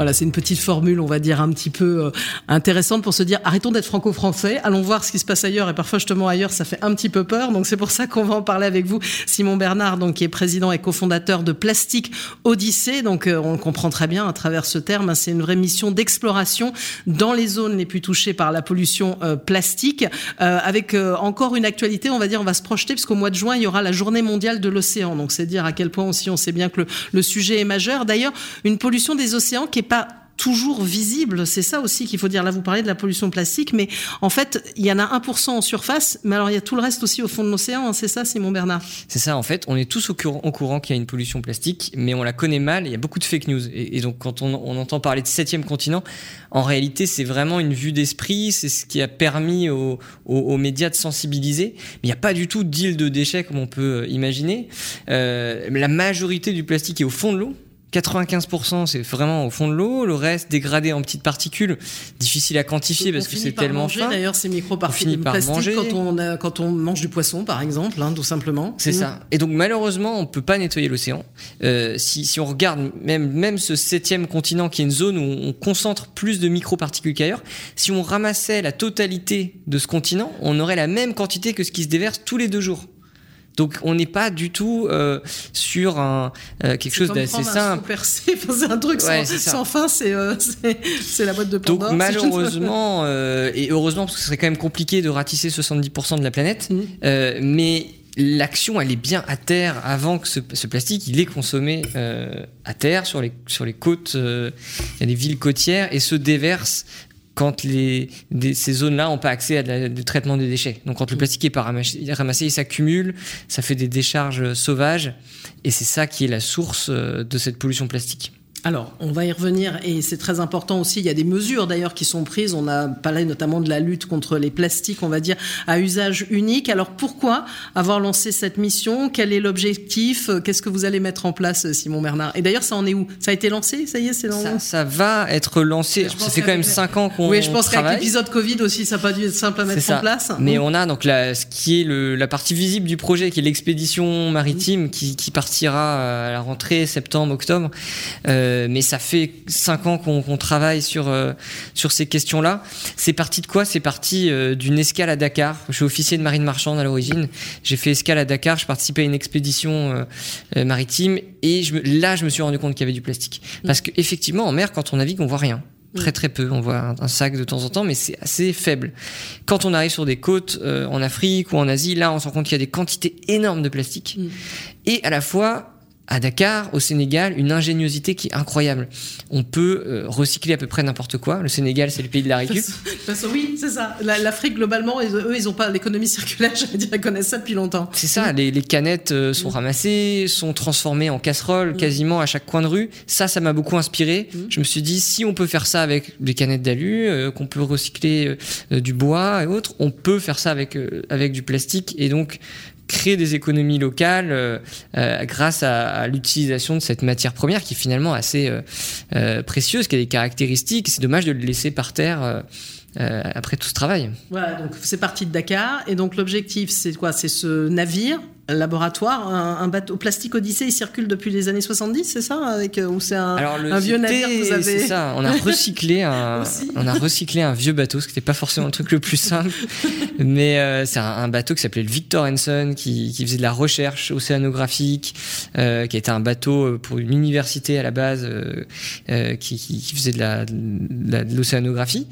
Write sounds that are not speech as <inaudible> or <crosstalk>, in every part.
Voilà, c'est une petite formule, on va dire, un petit peu euh, intéressante pour se dire arrêtons d'être franco-français, allons voir ce qui se passe ailleurs. Et parfois, justement, ailleurs, ça fait un petit peu peur. Donc, c'est pour ça qu'on va en parler avec vous. Simon Bernard, donc, qui est président et cofondateur de Plastique Odyssée. Donc, euh, on comprend très bien à travers ce terme. Hein, c'est une vraie mission d'exploration dans les zones les plus touchées par la pollution euh, plastique. avec encore une actualité, on va dire, on va se projeter, puisqu'au mois de juin, il y aura la journée mondiale de l'océan. Donc, c'est dire à quel point aussi on sait bien que le, le sujet est majeur. D'ailleurs, une pollution des océans qui est pas toujours visible. C'est ça aussi qu'il faut dire. Là, vous parlez de la pollution plastique, mais en fait, il y en a 1% en surface, mais alors il y a tout le reste aussi au fond de l'océan. Hein. C'est ça, Simon Bernard? C'est ça, en fait. On est tous au courant, qu'il y a une pollution plastique, mais on la connaît mal. Il y a beaucoup de fake news. Et, donc, quand on, entend parler de septième continent, en réalité, c'est vraiment une vue d'esprit. C'est ce qui a permis aux, médias de sensibiliser. Mais il n'y a pas du tout d'île de déchets comme on peut imaginer. Euh, la majorité du plastique est au fond de l'eau. 95% c'est vraiment au fond de l'eau, le reste dégradé en petites particules, difficile à quantifier parce que c'est tellement manger, fin. D'ailleurs, ces micro-particules plastique quand on quand on mange du poisson par exemple, hein, tout simplement. C'est ça. Mm. Et donc malheureusement, on peut pas nettoyer l'océan. Euh, si, si on regarde même même ce septième continent qui est une zone où on concentre plus de micro-particules qu'ailleurs, si on ramassait la totalité de ce continent, on aurait la même quantité que ce qui se déverse tous les deux jours. Donc on n'est pas du tout euh, sur un, euh, quelque chose d'assez simple. <laughs> c'est un truc sans, fin, euh, <laughs> c'est la boîte de Pandore. Donc malheureusement, et heureusement, parce que ce serait quand même compliqué de ratisser 70% de la planète, mmh. mais l'action elle est bien à terre avant que ce, plastique il est consommé à terre sur les sur les côtes il y a des villes côtières et se déverse quand les, ces zones-là n'ont pas accès à du traitement des déchets. Donc quand le plastique est pas ramassé, il s'accumule, ça fait des décharges sauvages, et c'est ça qui est la source euh, de cette pollution plastique. Alors, on va y revenir et c'est très important aussi. Il y a des mesures d'ailleurs qui sont prises. On a parlé notamment de la lutte contre les plastiques, on va dire, à usage unique. Alors, pourquoi avoir lancé cette mission? Quel est l'objectif? Qu'est-ce que vous allez mettre en place, Simon Bernard? Et d'ailleurs, ça en est où? Ça a été lancé? Ça y est, c'est lancé ça, va être lancé. Ça fait quand même 5 ans qu'on Oui, je pense qu'avec l'épisode Covid aussi, ça n'a pas dû être simple à mettre en place. Mais on a donc la, ce qui est le, la partie visible du projet, qui est l'expédition maritime, qui, qui, partira à la rentrée septembre-octobre. Euh, euh, mais ça fait cinq ans qu'on travaille sur euh, sur ces questions-là. C'est parti de quoi? C'est parti euh, d'une escale à Dakar. Je suis officier de marine marchande à l'origine. J'ai fait escale à Dakar. Je participais à une expédition maritime et je là, je me suis rendu compte qu'il y avait du plastique. Mm. Parce qu'effectivement, en mer, quand on navigue, on voit rien très très peu. On voit un, sac de temps en temps, mais c'est assez faible. Quand on arrive sur des côtes en Afrique ou en Asie, là, on se rend compte qu'il y a des quantités énormes de plastique. Mm. Et à la fois, à Dakar, au Sénégal, une ingéniosité qui est incroyable. On peut euh, recycler à peu près n'importe quoi. Le Sénégal, c'est le pays de la récup. <laughs> oui, c'est ça. L'Afrique, globalement, eux, ils n'ont pas l'économie circulaire, <laughs> je dire, ils connaissent ça depuis longtemps. C'est ça, les, canettes euh, sont mm. ramassées, sont transformées en casseroles mm. quasiment à chaque coin de rue. Ça, ça m'a beaucoup inspiré. Mm. Je me suis dit, si on peut faire ça avec des canettes d'alu, euh, qu'on peut recycler du bois et autres, on peut faire ça avec, avec du plastique. Et donc, créer des économies locales euh, euh, grâce à, l'utilisation de cette matière première qui est finalement assez euh, précieuse, qui a des caractéristiques. C'est dommage de le laisser par terre. après tout ce travail. Voilà, donc c'est parti de Dakar. Et donc l'objectif, c'est quoi? C'est ce navire laboratoire, un, bateau plastique Odyssée, il circule depuis les années 70, c'est ça avec euh, ou c'est un, un, vieux navire que vous avez C'est ça. On a recyclé un, <laughs> on a recyclé un vieux bateau, ce qui n'était pas forcément le truc le plus simple, <laughs> mais euh, c'est un, bateau qui s'appelait le Victor Hanson, qui, qui, faisait de la recherche océanographique, euh, qui était un bateau pour une université à la base, qui, qui, faisait de l'océanographie.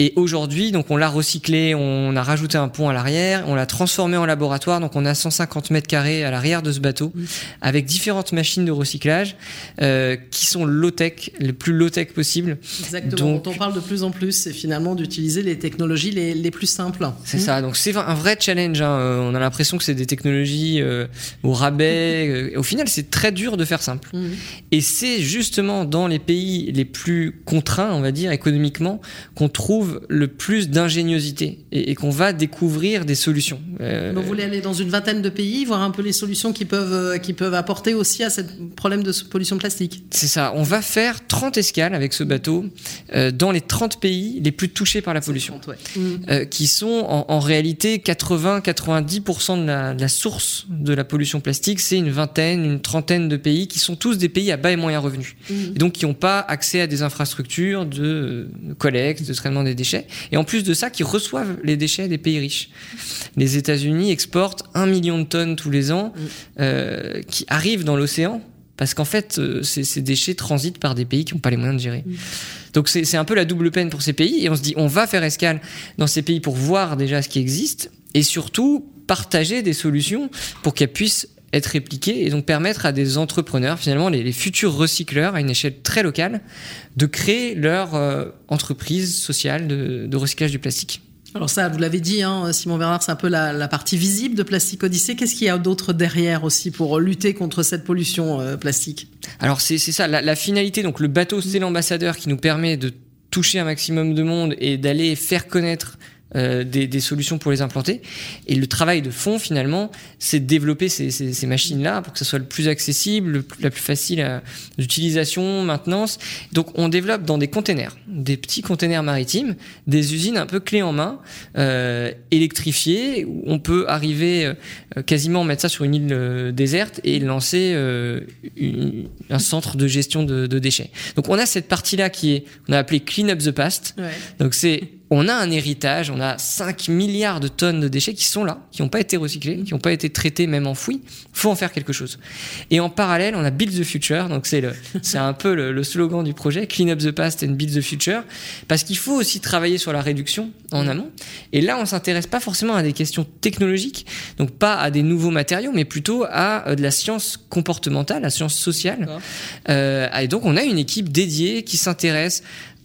Et aujourd'hui, donc on l'a recyclé, on a rajouté un pont à l'arrière, on l'a transformé en laboratoire, donc on a 150 mètres carrés à l'arrière de ce bateau, avec différentes machines de recyclage euh, qui sont low-tech, le plus low-tech possible. Exactement. Donc, on parle de plus en plus, c'est finalement d'utiliser les technologies les, les plus simples. C'est ça. Donc c'est un vrai challenge. Hein. Euh, on a l'impression que c'est des technologies euh, au rabais. au final, c'est très dur de faire simple. Mhm. Et c'est justement dans les pays les plus contraints, on va dire économiquement, qu'on trouve le plus d'ingéniosité et, qu'on va découvrir des solutions. Euh, vous voulez aller dans une vingtaine de pays pays, voir un peu les solutions qu'ils peuvent, qui peuvent apporter aussi à ce problème de pollution plastique. C'est ça. On va faire 30 escales avec ce bateau dans les 30 pays les plus touchés par la pollution, qui sont en, réalité 80-90% de la, de la source de la pollution plastique. C'est une vingtaine, une trentaine de pays qui sont tous des pays à bas et moyens revenus. Mmh. Et donc qui n'ont pas accès à des infrastructures de collecte, de traitement des déchets. Et en plus de ça, qui reçoivent les déchets des pays riches. Les États-Unis exportent un million de tonnes tous les ans mmh. euh, qui arrivent dans l'océan parce qu'en fait, euh, ces, déchets transitent par des pays qui n'ont pas les moyens de gérer. Mmh. Donc c'est un peu la double peine pour ces pays. Et on se dit, on va faire escale dans ces pays pour voir déjà ce qui existe et surtout partager des solutions pour qu'elles puissent être répliquées et donc permettre à des entrepreneurs, finalement les, futurs recycleurs à une échelle très locale, de créer leur euh, entreprise sociale de, recyclage du plastique. Alors ça, vous l'avez dit, hein, Simon Bernard, c'est un peu la, partie visible de Plastique Odyssée. Qu'est-ce qu'il y a d'autre derrière aussi pour lutter contre cette pollution euh, plastique? Alors c'est ça, la, la, finalité, donc le bateau c'est l'ambassadeur qui nous permet de toucher un maximum de monde et d'aller faire connaître euh, des, des, solutions pour les implanter. Et le travail de fond, finalement, c'est de développer ces, ces, ces machines-là pour que ça soit le plus accessible, la plus facile d'utilisation, maintenance. Donc, on développe dans des containers, des petits containers maritimes, des usines un peu clés en main, euh, électrifiées, où on peut arriver euh, quasiment mettre ça sur une île euh, déserte et lancer une, un centre de gestion de, de, déchets. Donc, on a cette partie-là qui est, on a appelé Clean Up the Past. Ouais. Donc, c'est on a un héritage, on a 5 milliards de tonnes de déchets qui sont là, qui n'ont pas été recyclés, qui n'ont pas été traités, même enfouis. faut en faire quelque chose. Et en parallèle, on a Build the Future, donc c'est, le, <laughs> c'est un peu le, slogan du projet, Clean up the past and build the future, parce qu'il faut aussi travailler sur la réduction en amont. Et là, on s'intéresse pas forcément à des questions technologiques, donc pas à des nouveaux matériaux, mais plutôt à euh, de la science comportementale, la science sociale. Euh, et donc, on a une équipe dédiée qui s'intéresse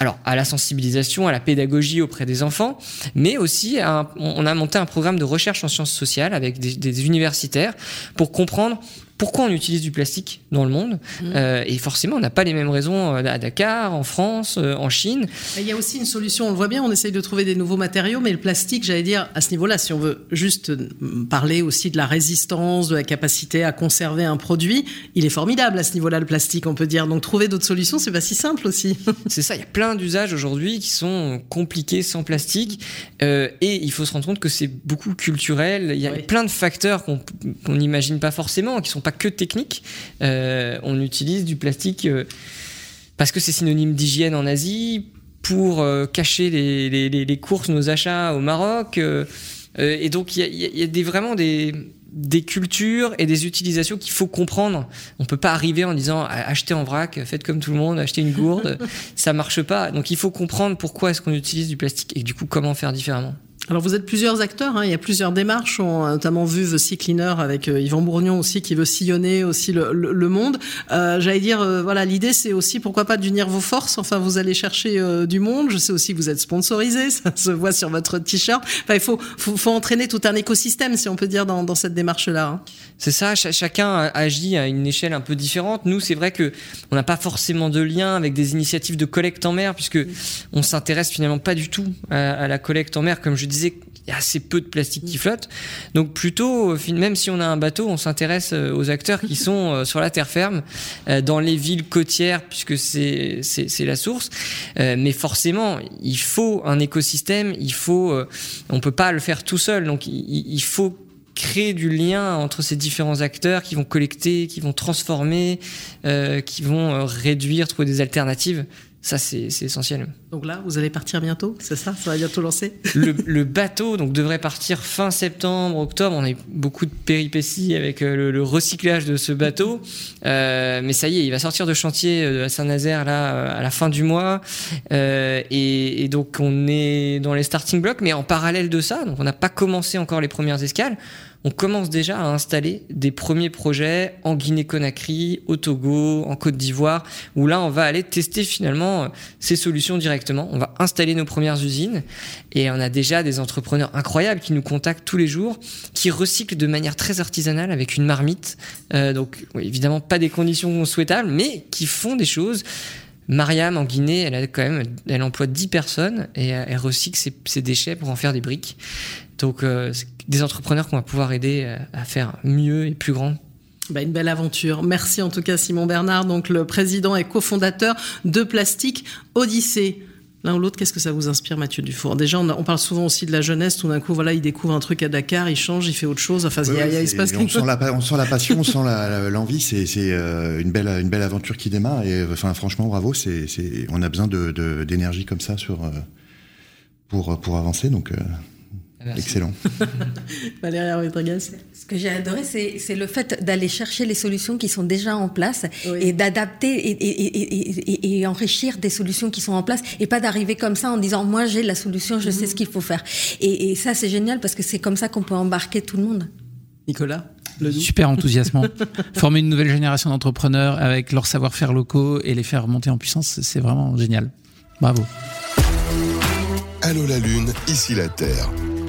alors à la sensibilisation, à la pédagogie auprès des enfants, mais aussi on a monté un programme de recherche en sciences sociales avec des universitaires pour comprendre pourquoi on utilise du plastique dans le monde. Mmh. Euh, et forcément, on n'a pas les mêmes raisons euh, à Dakar, en France, euh, en Chine. Il y a aussi une solution, on le voit bien, on essaye de trouver des nouveaux matériaux, mais le plastique, j'allais dire, à ce niveau-là, si on veut juste parler aussi de la résistance, de la capacité à conserver un produit, il est formidable à ce niveau-là, le plastique, on peut dire. Donc trouver d'autres solutions, c'est pas si simple aussi. <laughs> c'est ça, il y a plein d'usages aujourd'hui qui sont compliqués sans plastique. et il faut se rendre compte que c'est beaucoup culturel. Il y a plein de facteurs qu'on n'imagine pas forcément, qui sont pas que technique. Euh, on utilise du plastique euh, parce que c'est synonyme d'hygiène en Asie, pour euh, cacher les, courses, nos achats au Maroc. et donc il y a, des, vraiment des, des cultures et des utilisations qu'il faut comprendre. On peut pas arriver en disant achetez en vrac, faites comme tout le monde, achetez une gourde, <laughs> ça marche pas. Donc il faut comprendre pourquoi est-ce qu'on utilise du plastique et du coup comment faire différemment. Alors vous êtes plusieurs acteurs, hein, il y a plusieurs démarches. On a notamment vu The Sea Cleaner avec euh, Yvan Bourgnon aussi qui veut sillonner aussi le, monde. Euh, J'allais dire, euh, voilà, l'idée c'est aussi pourquoi pas d'unir vos forces. Enfin, vous allez chercher du monde. Je sais aussi que vous êtes sponsorisé, <laughs> ça se voit sur votre t-shirt. Enfin, il faut, faut, entraîner tout un écosystème, si on peut dire, dans, dans cette démarche-là. Hein. C'est ça. chacun agit à une échelle un peu différente. Nous, c'est vrai que on n'a pas forcément de lien avec des initiatives de collecte en mer, puisque on s'intéresse finalement pas du tout à la collecte en mer, comme je disais il y a assez peu de plastique qui flotte. Donc plutôt, même si on a un bateau, on s'intéresse euh, aux acteurs qui <laughs> sont euh, sur la terre ferme, euh, dans les villes côtières, puisque c'est c'est la source. Mais forcément, il faut un écosystème. Il faut, on peut pas le faire tout seul. Donc il faut créer du lien entre ces différents acteurs qui vont collecter, qui vont transformer, qui vont réduire, trouver des alternatives. Ça, c'est essentiel. Donc là, vous allez partir bientôt, c'est ça? Ça va bientôt lancer? Le, bateau donc, devrait partir fin septembre, octobre. On a eu beaucoup de péripéties avec euh, le, recyclage de ce bateau. Euh, mais ça y est, il va sortir de chantier euh, à Saint-Nazaire là, à la fin du mois. et, et, donc, on est dans les starting blocks. Mais en parallèle de ça, donc on n'a pas commencé encore les premières escales on commence déjà à installer des premiers projets en Guinée-Conakry, au Togo, en Côte d'Ivoire, où là, on va aller tester finalement euh, ces solutions directement. On va installer nos premières usines et on a déjà des entrepreneurs incroyables qui nous contactent tous les jours, qui recyclent de manière très artisanale avec une marmite. Euh, donc, évidemment, pas des conditions souhaitables, mais qui font des choses Mariam en Guinée, elle a quand même, elle emploie 10 personnes et elle recycle ses, déchets pour en faire des briques. Donc, des entrepreneurs qu'on va pouvoir aider à faire mieux et plus grand bah, une belle aventure. Merci en tout cas Simon Bernard, donc le président et cofondateur de Plastique Odyssée. L'un ou l'autre, qu'est-ce que ça vous inspire, Mathieu Dufour? Déjà, on, parle souvent aussi de la jeunesse. Tout d'un coup, voilà, il découvre un truc à Dakar, il change, il fait autre chose. Enfin, il, y a, il, se passe on, sent la, on sent la passion, on <laughs> sent l'envie. C'est euh, une belle, une belle aventure qui démarre. Et enfin, franchement, bravo. C'est, on a besoin de, d'énergie comme ça sur, euh, pour, pour avancer. Donc, euh, Excellent. <laughs> Valérie Rodriguez. Ce que j'ai adoré, c'est le fait d'aller chercher les solutions qui sont déjà en place et d'adapter et, et, enrichir des solutions qui sont en place et pas d'arriver comme ça en disant moi j'ai la solution, je sais mhm. ce qu'il faut faire. Et, ça c'est génial parce que c'est comme ça qu'on peut embarquer tout le monde. Nicolas Super enthousiasmant. <laughs> Former une nouvelle génération d'entrepreneurs avec leur savoir-faire locaux et les faire monter en puissance, c'est vraiment génial. Bravo. Allô la Lune, ici la Terre.